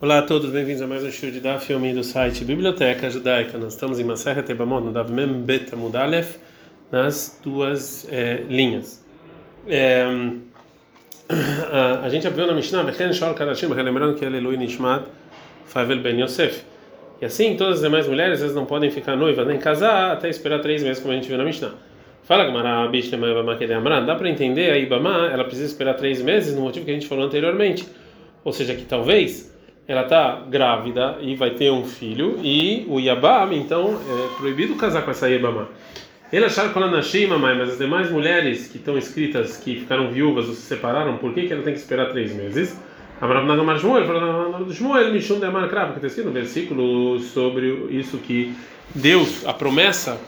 Olá a todos, bem-vindos a mais um show de Daf filme do site Biblioteca Judaica. Nós estamos em Maserhet Tebamot, no Dav Mem Bet Amudalef, nas duas é, linhas. É, a, a, gente abriu na Mishnah, Bechen Shol Kadashim, lembrando que Elelui Nishmat Favel Ben Yosef. E assim, todas as demais mulheres, elas não podem ficar noivas nem casar até esperar três meses, como a gente viu na Mishnah. Fala Gamara, Bishlema Ibama Kedemran, dá para entender a Ibama, ela precisa esperar três meses no motivo que a gente falou anteriormente. Ou seja, que talvez ela está grávida e vai ter um filho, e o Yabam, então, é proibido casar com essa Yabama. Ele acharam que ela nasceu, mamãe, mas as demais mulheres que estão escritas, que ficaram viúvas ou se separaram, por que, que ela tem que esperar três meses? Amarav Nagamar Shmuel, Shmuel, Mishum Demar Krav, que está escrito no versículo sobre isso que Deus, a promessa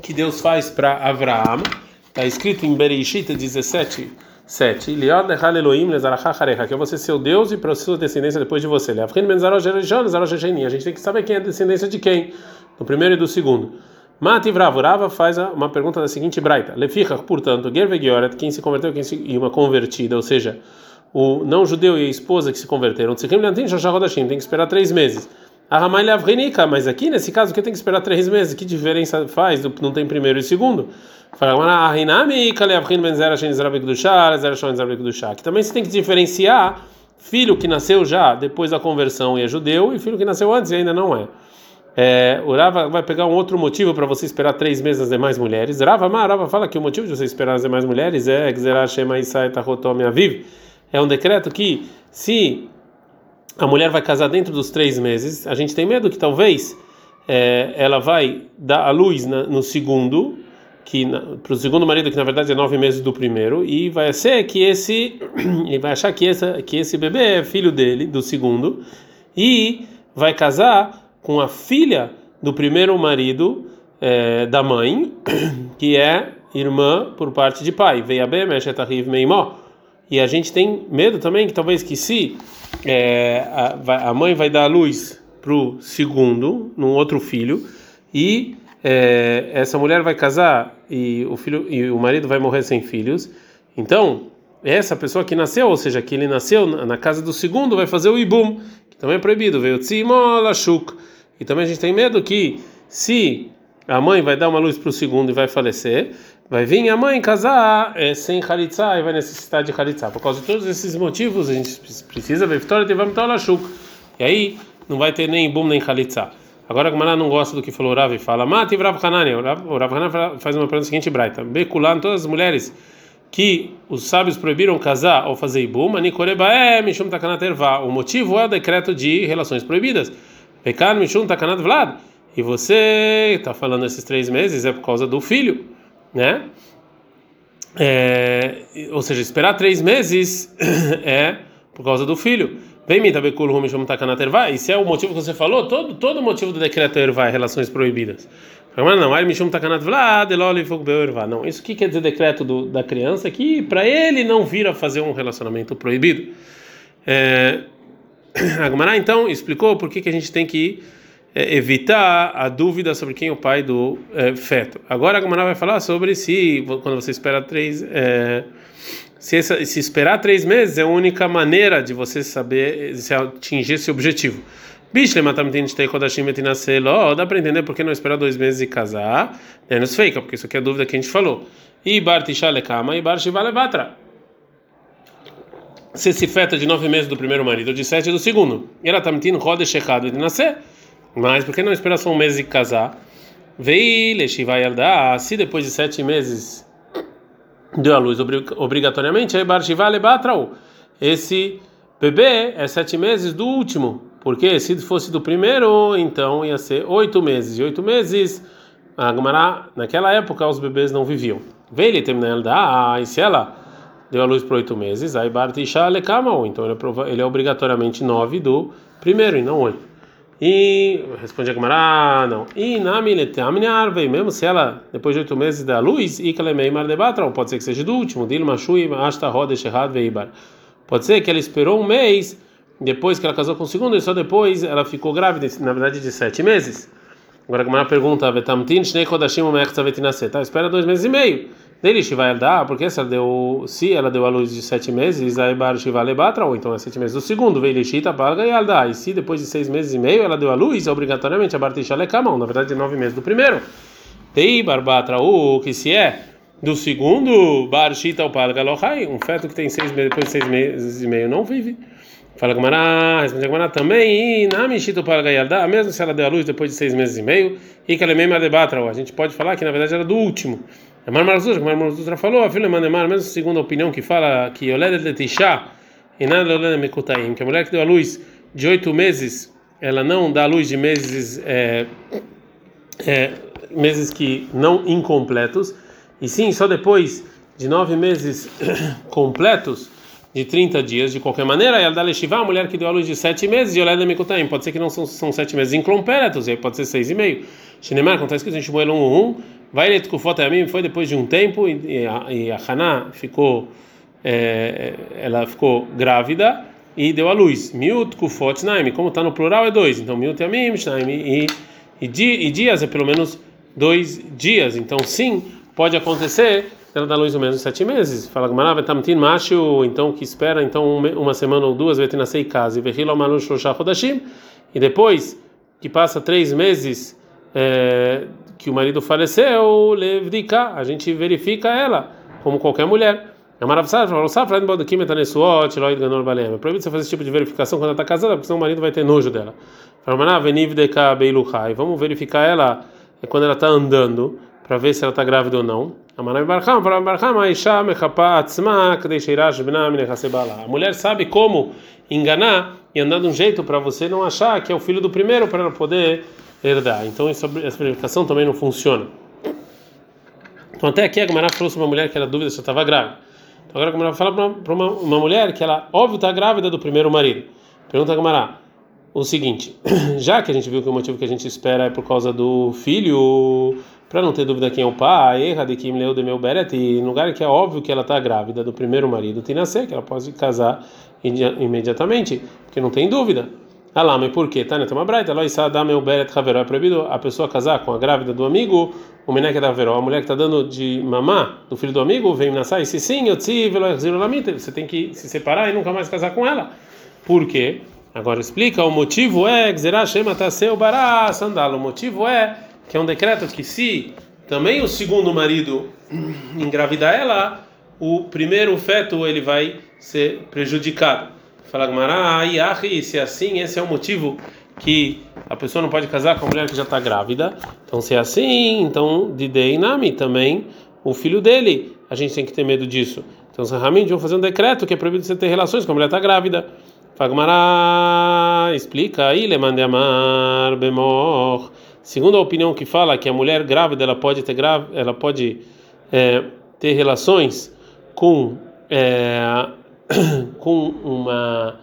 que Deus faz para Abraão, está escrito em Bereshit 17, 7. Liod Nechal Elohim Lezarachacharecha, que é você seu Deus e para sua descendência depois de você. A gente tem que saber quem é a descendência de quem, do primeiro e do segundo. Mati Vravo, Rava faz uma pergunta da seguinte braita. Leficha, portanto, Gervegioret, quem se converteu quem se, e uma convertida, ou seja, o não judeu e a esposa que se converteram, tem que esperar três meses. Mas aqui, nesse caso, que tem que esperar três meses, que diferença faz? Não tem primeiro e segundo? Que também você tem que diferenciar filho que nasceu já depois da conversão e é judeu e filho que nasceu antes e ainda não é. É, o Rava vai pegar um outro motivo para você esperar três meses as demais mulheres. Rava, mas Rava fala que o motivo de você esperar as demais mulheres é é um decreto que se a mulher vai casar dentro dos três meses, a gente tem medo que talvez é, ela vai dar a luz na, no segundo, que para o segundo marido que na verdade é nove meses do primeiro, e vai ser que esse, vai achar que que esse bebê é filho dele do segundo, e vai casar com a filha do primeiro marido é, da mãe, que é irmã por parte de pai. Veia bem, meimó. E a gente tem medo também que talvez que se é, a, a, mãe vai dar a luz para o segundo, num outro filho, e é, essa mulher vai casar e o filho e o marido vai morrer sem filhos. Então essa pessoa que nasceu, ou seja, que ele nasceu na casa do segundo, vai fazer o ibum, que também é proibido. Veio tzimolashuk. E também a gente tem medo que se a mãe vai dar uma luz para o segundo e vai falecer, vai vir a mãe casar é, sem halitzá e vai necessitar de halitzá. Por causa de todos esses motivos, a gente precisa ver vitória de vamtolashuk. E aí não vai ter nem bum nem halitzá. Agora a Gamara não gosta do que falou o Rav e fala, mate Rav Hanani. O Rav Hanani faz uma pergunta seguinte, Braita. Beculan, todas as mulheres que os sábios proibiram casar ou fazer ibum, mishum takanat. O motivo é o decreto de relações proibidas. Pekan mishum takanat vlad. E você está falando esses três meses é por causa do filho, né? É, ou seja, esperar três meses é por causa do filho. Vem me tabekul rumishum takanat erva. E se é o motivo que você falou, todo todo motivo do decreto é relações proibidas. Não, ai mishum takanat vlad erva. Não, isso que quer dizer decreto do, da criança que para ele não vir a fazer um relacionamento proibido. É, a Gemara então explicou por que, que a gente tem que é, evitar a dúvida sobre quem é o pai do é, feto. Agora a Gamara vai falar sobre se quando você espera três é, se, essa, se, esperar três meses é a única maneira de você saber se atingir esse objetivo. Dá para entender por que não esperar dois meses e casar? Menos fake, porque isso aqui é a dúvida que a gente falou. E Bartishalekama e Bartivalebatra. Se esse feto é de nove meses do primeiro marido de sete do segundo. Ela está mentindo, roda checado de nascer. Mas por que não esperar só um mês e casar? Veile Shivayardá, se depois de sete meses deu a luz obrigatoriamente, aí Barshivale Batrau. Esse bebê é sete meses do último, porque se fosse do primeiro, então ia ser oito meses. E oito meses, a naquela época, os bebês não viviam. Veile Temnelda, e se ela deu a luz por oito meses, aí Bartisha Lekamal, então ele é, ele é obrigatoriamente nove do primeiro e não oito. E responde a Gemara, ah, não. E na árvore, mesmo se ela depois de oito meses dá luz, e que ela é mar debatra, pode ser que seja do último, dil machui asta roda shehad veibar. Pode ser que ela esperou um mês depois que ela casou com o segundo e só depois ela ficou grávida, na verdade de sete meses. Agora a Gemara pergunta, vetamtin shnei kodashim tá? Espera dois meses e meio. Dele vai dar, porque se ela deu, se ela deu a luz de sete meses, aí bar shiva lebatra, ou então é sete meses do segundo, veio lishita palga e alda. E se depois de seis meses e meio ela deu a luz, obrigatoriamente a bartisha lekamão, na verdade de nove meses do primeiro. Tei barbatra, o que se é do segundo, bar shita o palga lohai, um feto que tem seis meses, depois de seis meses e meio não vive. Fala Gamará, responde Gamará também, e na Mishito para Gaialdá, mesmo se ela deu a luz depois de seis meses e meio, e que ela é mesmo debatra, a gente pode falar que na verdade era do último. A Mar Marzuz, Mar Marzuz falou, a filha Mandemar, mesmo segundo a opinião que fala que Oled Letishá, e nada Oled Mekutaim, que a mulher que deu a luz de oito meses, ela não dá a luz de meses, é, é, meses que não incompletos, e sim só depois de nove meses completos de 30 dias, de qualquer maneira, ela dá leshivá, a mulher que deu a luz de 7 meses, e olha da Mikutaim, pode ser que não são, são 7 meses incompletos, e aí pode ser 6 e meio. Shinemar, como está escrito em Shmuel 1, vai Tkufot mim foi depois de um tempo, e, a, e a Haná ficou, é, ela ficou grávida e deu a luz. Miut Kufot Naim, como está no plural é dois, então Miut Yamim, Shnaim, e, e, e dias é pelo menos dois dias, então sim, pode acontecer ela dá luz no menos sete meses. Fala Gamara, tamtin macho, então que espera então uma semana ou duas, vai ter nascer em casa. E depois que passa três meses é, que o marido faleceu, levdika, a gente verifica ela como qualquer mulher. É proibido você fazer esse tipo de verificação quando ela está casada, porque senão o marido vai ter nojo dela. Vamos verificar ela quando ela está andando para ver se ela está grávida ou não. A mulher sabe como enganar e andar de um jeito para você não achar que é o filho do primeiro para ela poder herdar. Então essa verificação também não funciona. Então até aqui a Gamara sobre uma mulher que era dúvida se estava grávida. Então agora a Gamara fala para uma, uma, mulher que ela óbvio está grávida do primeiro marido. Pergunta a Gamara o seguinte: já que a gente viu que o motivo que a gente espera é por causa do filho para não ter dúvida quem é o pai, erra de Kim Leu de meu Beret, e no lugar que é óbvio que ela está grávida do primeiro marido, tem nascer, que ela pode casar imediatamente, porque não tem dúvida. Mas por quê? Tá, né? Tem uma braita, meu Beret Haveró. É proibido a pessoa casar com a grávida do amigo, o meneque da Haveró, a mulher que está dando de mamar do filho do amigo, vem nascer, e se sim, eu você tem que se separar e nunca mais casar com ela. Por quê? Agora explica, o motivo é, Shema Taseu Bará Sandalo, o motivo é que é um decreto que se também o segundo marido engravidar ela, o primeiro feto ele vai ser prejudicado. Fala Gmará, e se é assim, esse é o motivo que a pessoa não pode casar com a mulher que já está grávida. Então, se é assim, então de Deinami também o filho dele, a gente tem que ter medo disso. Então, os vão fazer um decreto que é proibido você ter relações com a mulher está grávida. Fagmará explica aí, le mande amar bemor. Segundo a opinião que fala que a mulher grávida ela pode ter ela pode é, ter relações com é, com uma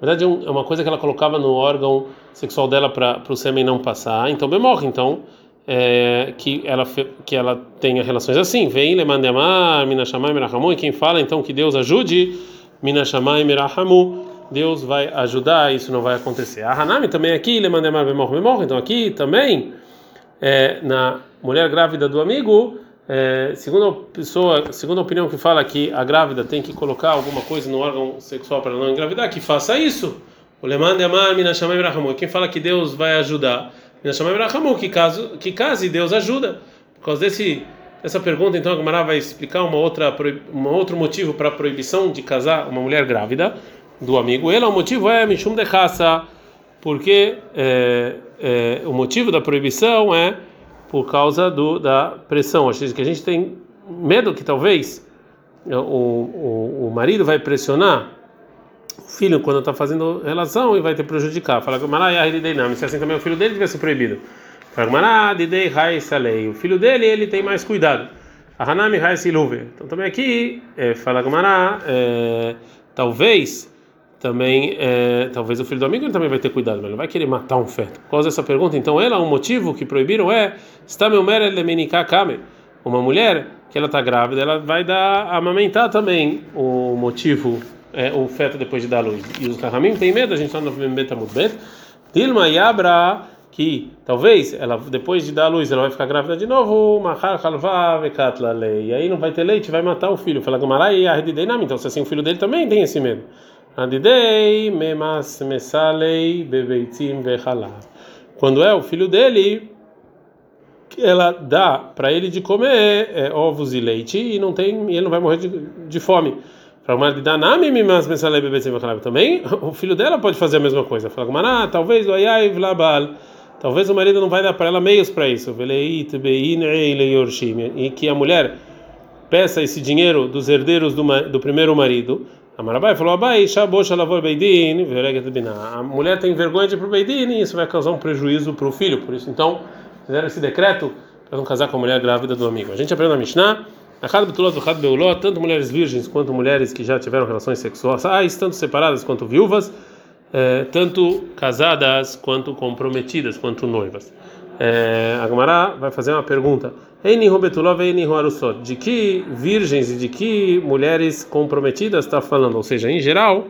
na verdade é, é uma coisa que ela colocava no órgão sexual dela para o sêmen não passar então bem morre então é, que ela que ela tenha relações assim vem lemande amar mina shamai mirahamu e quem fala então que Deus ajude mina shamai mirahamu Deus vai ajudar, isso não vai acontecer. A Hanami também aqui, ele manda mais morre, morre. Então aqui também é, na mulher grávida do amigo, é, segundo a pessoa, segundo a opinião que fala que a grávida tem que colocar alguma coisa no órgão sexual para não engravidar, que faça isso. O. Quem fala que Deus vai ajudar, que caso que case Deus ajuda. Por causa desse essa pergunta, então a Gemara vai explicar uma outra um outro motivo para a proibição de casar uma mulher grávida do amigo. Ele, o motivo é Mishum de porque é, é, o motivo da proibição é por causa do, da pressão. Acho que a gente tem medo que talvez o, o, o marido vai pressionar o filho quando está fazendo relação e vai ter prejudicar. Fala que se assim também o filho dele devia ser proibido. Fala que o filho dele ele tem mais cuidado. Hanami Então também aqui é, fala Gamará, é, talvez também, é, talvez o filho do amigo também vai ter cuidado, mas não vai querer matar um feto. Por causa dessa pergunta, então ela, um motivo que proibiram é. Uma mulher que ela está grávida, ela vai dar amamentar também o motivo, é, o feto depois de dar luz. E os carramim tem medo, a gente está no Betamut Bet. Dilma Yabra que talvez ela depois de dar luz ela vai ficar grávida de novo, e aí não vai ter leite, vai matar o filho. Fala então se assim o filho dele também tem esse medo. Bebeitim. Quando é o filho dele, ela dá para ele de comer é, ovos e leite e não tem, ele não vai morrer de, de fome. Também o filho dela pode fazer a mesma coisa. Fala, talvez o Ayai Vlabal Talvez o marido não vai dar para ela meios para isso. E que a mulher peça esse dinheiro dos herdeiros do, do primeiro marido. A Marabai falou: Abai, Beidin, A mulher tem vergonha de ir para o Beidin e isso vai causar um prejuízo para o filho. Por isso, então, fizeram esse decreto para não casar com a mulher grávida do amigo. A gente aprende na Mishnah. Tanto mulheres virgens quanto mulheres que já tiveram relações sexuais, tanto separadas quanto viúvas é, tanto casadas quanto comprometidas, quanto noivas. É, a Gemara vai fazer uma pergunta: de que virgens e de que mulheres comprometidas está falando? Ou seja, em geral,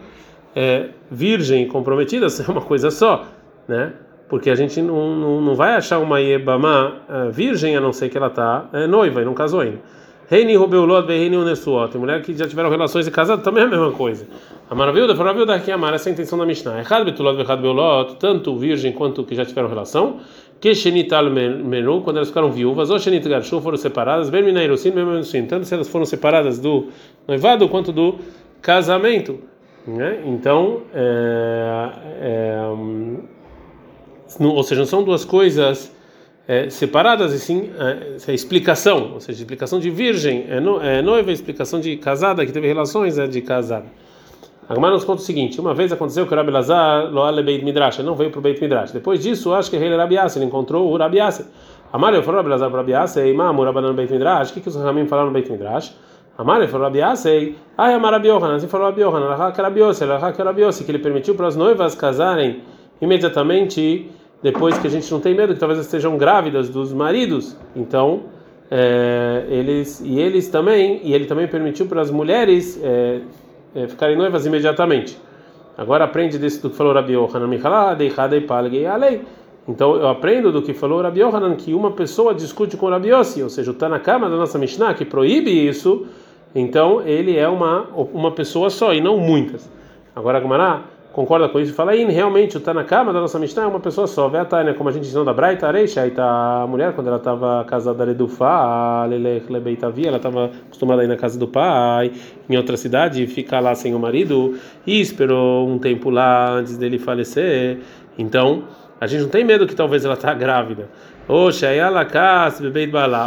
é, virgem e comprometidas é uma coisa só, né? Porque a gente não, não, não vai achar uma Yebama é, virgem a não ser que ela está é, noiva e não casou ainda. Reini Rubeulot, Reini Unesuot. Mulher que já tiveram relações e casado também é a mesma coisa. A maravilha, a maravilha daqui amar essa é a intenção da Mishnah. Beulot, tanto virgem quanto que já tiveram relação. Que Shenital Menu, quando elas ficaram viúvas, ou Shenit Garshu foram separadas, Berminairusin, Berminairusin, tanto se elas foram separadas do noivado quanto do casamento. Né? Então, é, é, ou seja, não são duas coisas é, separadas, e sim é, explicação, ou seja, explicação de virgem é, no, é noiva, explicação de casada que teve relações é de casada. Agora nos conta o seguinte: uma vez aconteceu que o Rabi Lazar loale Beit Midrash, não veio para o Beit Midrash. Depois disso, acho que ele Rabi ele encontrou o Rabi Yasser. Amário falou Rabi Lazar para Rabi Yasser, Imam, Rabanan Beit Midrash, o que, que os Ramim falaram no Beit Midrash? Amário falou Rabi Yasser, ai, Amar Rabi Yohanan, assim falou Rabi Yohanan, Rahak Rabi Yossi, Rabi que ele permitiu para as noivas casarem imediatamente depois que a gente não tem medo que talvez estejam grávidas dos maridos. Então, é, eles e eles também e ele também permitiu para as mulheres é, é, ficarem noivas imediatamente. Agora aprende desse do que falou Rabi Yohanan, então eu aprendo do que falou Rabi Yohanan que uma pessoa discute com Rabi Yossi, ou seja, está na cama da nossa Mishnah que proíbe isso, então ele é uma uma pessoa só e não muitas. Agora Gumará concorda com isso fala, aí realmente o Tanakama da nossa Mishnah é uma pessoa só. Vê a Tânia, como a gente ensinou da Braita, Areixa, aí tá a mulher, quando ela estava casada Ledufa, a Lelech Lebeitavi, ela estava acostumada a ir na casa do pai, em outra cidade, ficar lá sem o marido, e esperou um tempo lá antes dele falecer. Então, a gente não tem medo que talvez ela está grávida. Ou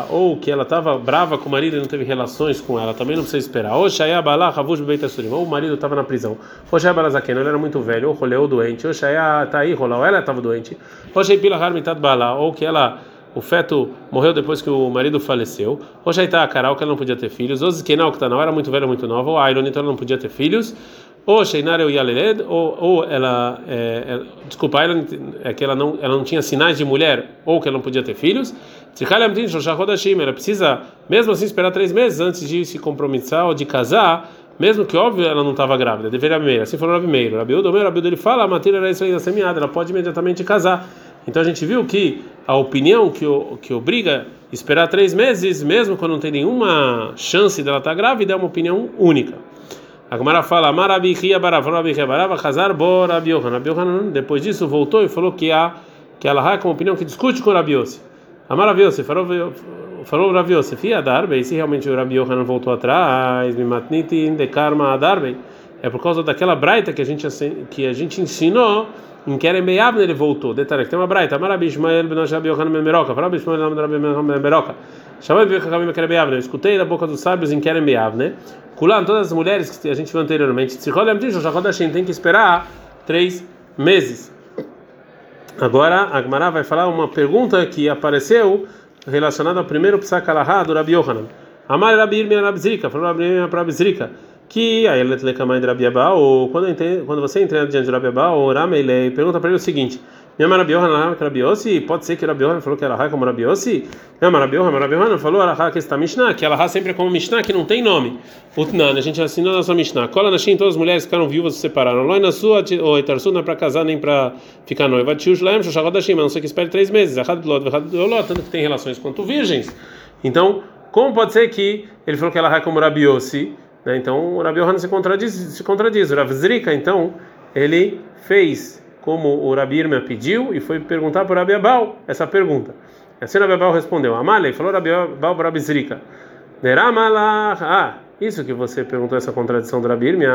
ou que ela estava brava com o marido e não teve relações com ela, também não precisa esperar. Ou ou o marido estava na prisão. Ou ele era muito velho, ou roleu doente. Ou tá aí, rolou, ela estava doente. Ou que ela o feto morreu depois que o marido faleceu. Ou já está a Carol, que ela não podia ter filhos. Ou que está na era muito velha, muito nova. Ou Airon, então ela não podia ter filhos ou Sheinar ou Yaleled, ou, ela, é, é, desculpa, ela, é que ela não, ela não tinha sinais de mulher, ou que ela não podia ter filhos. Ela precisa, mesmo assim, esperar três meses antes de se comprometer ou de casar, mesmo que óbvio ela não estava grávida, deveria primeiro. Assim falou Rabi Meir. Rabi Udo, Rabi ele fala, a matéria era isso ainda semeada, ela pode imediatamente casar. Então a gente viu que a opinião que, que obriga esperar três meses, mesmo quando não tem nenhuma chance dela estar grávida, é uma opinião única. A Gemara fala, Marabihia Baravrabihia Barava Hazar Bo Rabi Yohanan. Depois disso voltou e falou que a que ela é uma opinião que discute com o Rabi Yossi. Amar Rabi Yossi, falou falou Rabi Yossi, Fia Darbei, se realmente o Rabi Yohanan voltou atrás, Mimatniti de Karma Darbei, é por causa daquela braita que a gente que a gente ensinou em Kerem Beyavne ele voltou. Detalhe, tem uma braita, Marabi Ishmael ben Rabi Yohanan ben Meroca, Rabi Ishmael ben Rabi Yohanan ben Meroca. Eu escutei da boca dos sábios em Kerem Beyavne. Kulan, todas as mulheres que a gente viu anteriormente, tem que esperar três meses. Agora, a Agmará vai falar uma pergunta que apareceu relacionada ao primeiro Psakalahá do Rabi Yohanan. Amar Rabi Irmia Rabzrika, falou Rabi Irmia Rabzrika, que a Elet Lekamai de Rabi Abba, ou quando, você entra diante de Rabi Abba, ou Rameilei, pergunta para ele o seguinte: Minha Rabi Yohanan Rabi Yossi, pode ser que Rabi Yohanan falou que era como Rabi Yossi? Minha Rabi Yohanan Rabi Yohanan falou Alahá que está Mishnah, que Alahá sempre é como Mishnah, que não tem nome. Utnan, a gente assinou a nossa Mishnah. Cola na Shin, todas as mulheres ficaram viúvas se separaram. Loi na sua, ou Etarsu não é para casar nem para ficar noiva. Tiush Laem, Shoshagod Hashim, a não ser que espere três meses. Errado do Lot, errado do Lot, tanto que tem relações quanto virgens. Então, como pode ser que ele falou que ela é como Rabi Yossi, né? Então o Rabi Yohanan se contradiz, se contradiz. O Rav Zrika, então, ele fez como o Rabi Irma pediu e foi perguntar para o Rabi essa pergunta. E assim Rabi Abal respondeu: Amalei, falou Rabi Abal para Rabi Zrika. Ah, isso que você perguntou, essa contradição do Rabi Irma,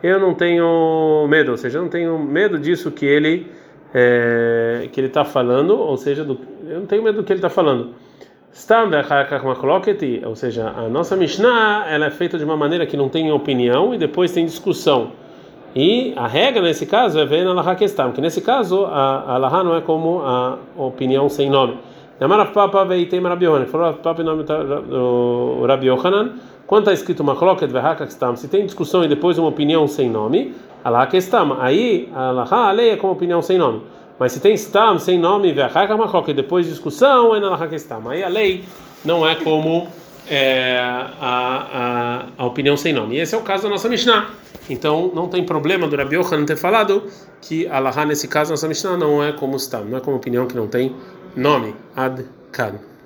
eu não tenho medo, ou seja, eu não tenho medo disso que ele é, que ele está falando, ou seja, do, eu não tenho medo do que ele está falando. Ou seja, a nossa Mishnah ela é feita de uma maneira que não tem opinião e depois tem discussão. E a regra nesse caso é ver na questão, que nesse caso a, Laha não é como a opinião sem nome. Namara Papa veitei Rabi Yohanan, falou Papa nome do Rabi Yohanan, quando está escrito Machloket Vehakastam, se tem discussão e depois uma opinião sem nome, a Laha questão, aí a Laha a lei é como opinião sem nome. Mas se tem stam sem nome, e depois discussão, é na stam. Aí a lei não é como é, a, a, a, opinião sem nome. E esse é o caso da nossa Mishnah. Então não tem problema do Rabi Yochanan ter falado que a Laha, nesse caso, nossa Mishnah não é como stam, não é como opinião que não tem nome. Ad kan.